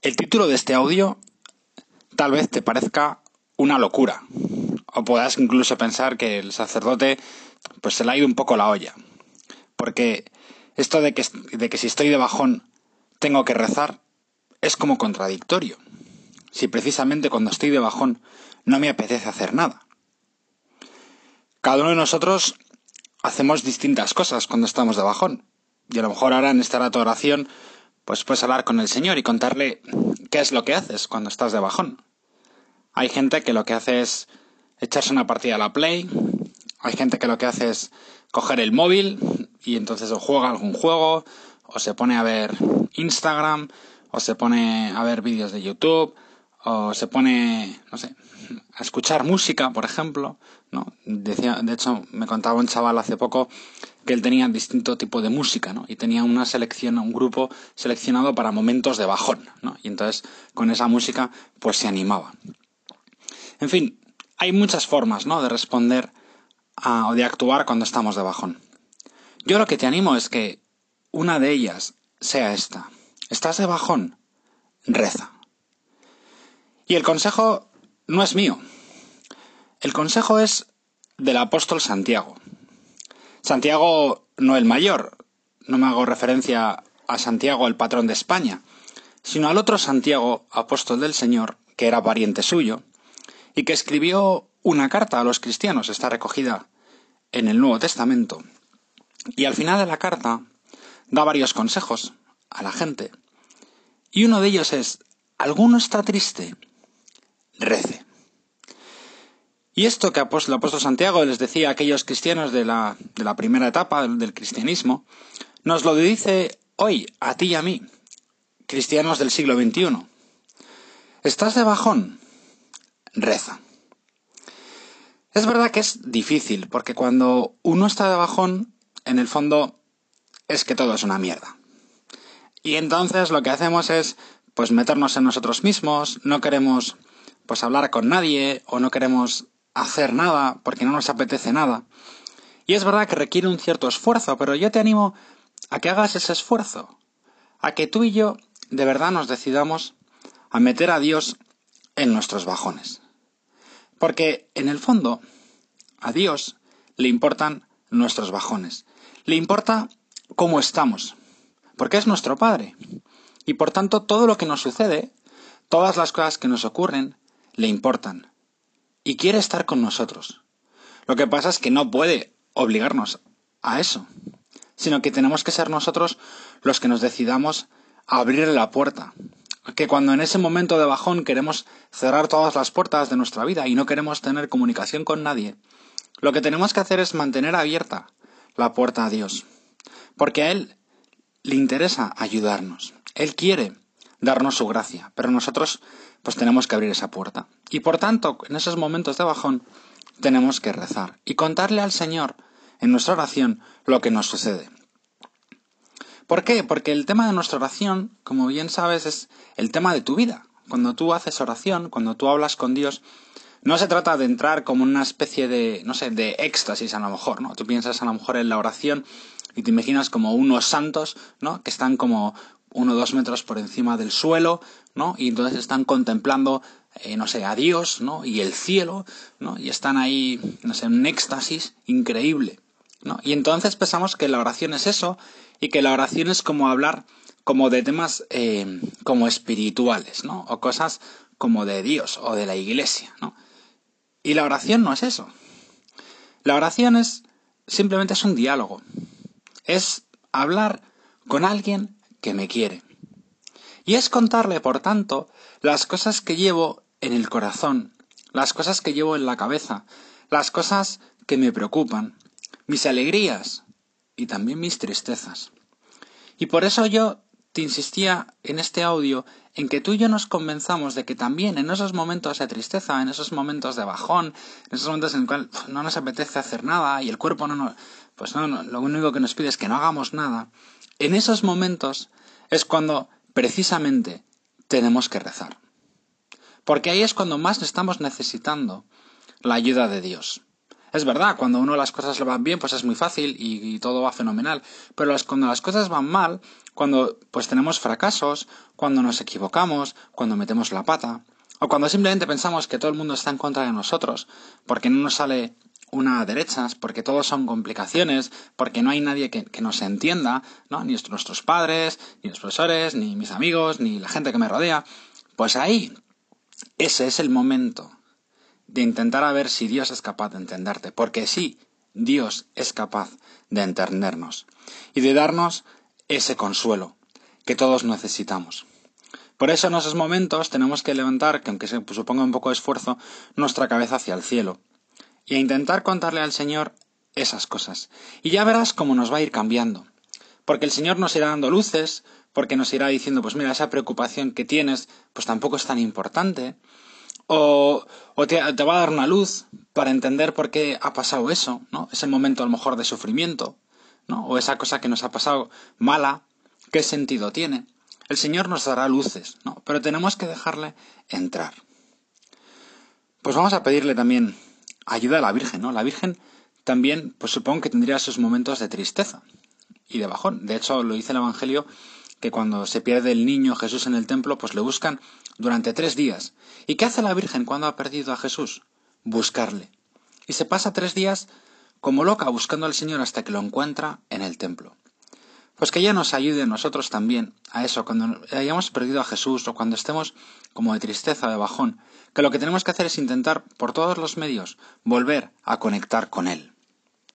El título de este audio tal vez te parezca una locura, o puedas incluso pensar que el sacerdote pues se le ha ido un poco la olla, porque esto de que, de que si estoy de bajón tengo que rezar es como contradictorio, si precisamente cuando estoy de bajón no me apetece hacer nada. Cada uno de nosotros hacemos distintas cosas cuando estamos de bajón, y a lo mejor ahora en esta oración pues puedes hablar con el Señor y contarle qué es lo que haces cuando estás de bajón. Hay gente que lo que hace es echarse una partida a la Play, hay gente que lo que hace es coger el móvil y entonces o juega algún juego, o se pone a ver Instagram, o se pone a ver vídeos de YouTube, o se pone, no sé, a escuchar música, por ejemplo, ¿no? Decía, de hecho, me contaba un chaval hace poco que él tenía distinto tipo de música, ¿no? Y tenía una selección, un grupo seleccionado para momentos de bajón, ¿no? Y entonces con esa música pues se animaba. En fin, hay muchas formas, ¿no? De responder o de actuar cuando estamos de bajón. Yo lo que te animo es que una de ellas sea esta. ¿Estás de bajón? Reza. Y el consejo no es mío. El consejo es del apóstol Santiago. Santiago no el mayor, no me hago referencia a Santiago el patrón de España, sino al otro Santiago, apóstol del Señor, que era pariente suyo, y que escribió una carta a los cristianos, está recogida en el Nuevo Testamento, y al final de la carta da varios consejos a la gente, y uno de ellos es, ¿alguno está triste? Rece. Y esto que el apóstol Santiago les decía a aquellos cristianos de la, de la primera etapa del cristianismo, nos lo dice hoy, a ti y a mí, cristianos del siglo XXI. ¿Estás de bajón? Reza. Es verdad que es difícil, porque cuando uno está de bajón, en el fondo es que todo es una mierda. Y entonces lo que hacemos es pues meternos en nosotros mismos, no queremos pues hablar con nadie o no queremos hacer nada porque no nos apetece nada. Y es verdad que requiere un cierto esfuerzo, pero yo te animo a que hagas ese esfuerzo, a que tú y yo de verdad nos decidamos a meter a Dios en nuestros bajones. Porque en el fondo a Dios le importan nuestros bajones, le importa cómo estamos, porque es nuestro Padre. Y por tanto todo lo que nos sucede, todas las cosas que nos ocurren, le importan y quiere estar con nosotros. Lo que pasa es que no puede obligarnos a eso, sino que tenemos que ser nosotros los que nos decidamos a abrirle la puerta. Que cuando en ese momento de bajón queremos cerrar todas las puertas de nuestra vida y no queremos tener comunicación con nadie, lo que tenemos que hacer es mantener abierta la puerta a Dios. Porque a Él le interesa ayudarnos. Él quiere darnos su gracia, pero nosotros pues tenemos que abrir esa puerta. Y por tanto, en esos momentos de bajón, tenemos que rezar y contarle al Señor en nuestra oración lo que nos sucede. ¿Por qué? Porque el tema de nuestra oración, como bien sabes, es el tema de tu vida. Cuando tú haces oración, cuando tú hablas con Dios, no se trata de entrar como una especie de, no sé, de éxtasis a lo mejor, ¿no? Tú piensas a lo mejor en la oración y te imaginas como unos santos, ¿no? Que están como uno o dos metros por encima del suelo, ¿no? Y entonces están contemplando, eh, no sé, a Dios, ¿no? Y el cielo, ¿no? Y están ahí, no sé, en un éxtasis increíble, ¿no? Y entonces pensamos que la oración es eso y que la oración es como hablar como de temas eh, como espirituales, ¿no? O cosas como de Dios o de la iglesia, ¿no? Y la oración no es eso. La oración es simplemente es un diálogo. Es hablar con alguien que me quiere. Y es contarle, por tanto, las cosas que llevo en el corazón, las cosas que llevo en la cabeza, las cosas que me preocupan, mis alegrías y también mis tristezas. Y por eso yo te insistía en este audio en que tú y yo nos convenzamos de que también en esos momentos de tristeza, en esos momentos de bajón, en esos momentos en los cuales no nos apetece hacer nada y el cuerpo no nos, pues no, lo único que nos pide es que no hagamos nada, en esos momentos es cuando precisamente tenemos que rezar. Porque ahí es cuando más estamos necesitando la ayuda de Dios. Es verdad, cuando uno las cosas le van bien, pues es muy fácil y, todo va fenomenal. Pero cuando las cosas van mal, cuando pues tenemos fracasos, cuando nos equivocamos, cuando metemos la pata, o cuando simplemente pensamos que todo el mundo está en contra de nosotros, porque no nos sale una derechas, porque todo son complicaciones, porque no hay nadie que, que, nos entienda, ¿no? Ni nuestros padres, ni los profesores, ni mis amigos, ni la gente que me rodea. Pues ahí, ese es el momento de intentar a ver si Dios es capaz de entenderte, porque sí, Dios es capaz de entendernos y de darnos ese consuelo que todos necesitamos. Por eso en esos momentos tenemos que levantar, que aunque se suponga un poco de esfuerzo, nuestra cabeza hacia el cielo y a intentar contarle al Señor esas cosas. Y ya verás cómo nos va a ir cambiando. Porque el Señor nos irá dando luces, porque nos irá diciendo, pues mira, esa preocupación que tienes, pues tampoco es tan importante, o, te, va a dar una luz para entender por qué ha pasado eso, ¿no? Ese momento a lo mejor de sufrimiento, ¿no? O esa cosa que nos ha pasado mala, ¿qué sentido tiene? El Señor nos dará luces, ¿no? Pero tenemos que dejarle entrar. Pues vamos a pedirle también ayuda a la Virgen, ¿no? La Virgen también, pues supongo que tendría sus momentos de tristeza y de bajón. De hecho, lo dice el Evangelio que cuando se pierde el niño Jesús en el templo, pues le buscan durante tres días. ¿Y qué hace la Virgen cuando ha perdido a Jesús? Buscarle. Y se pasa tres días como loca buscando al Señor hasta que lo encuentra en el templo. Pues que ella nos ayude nosotros también a eso, cuando hayamos perdido a Jesús o cuando estemos como de tristeza, de bajón, que lo que tenemos que hacer es intentar por todos los medios volver a conectar con Él.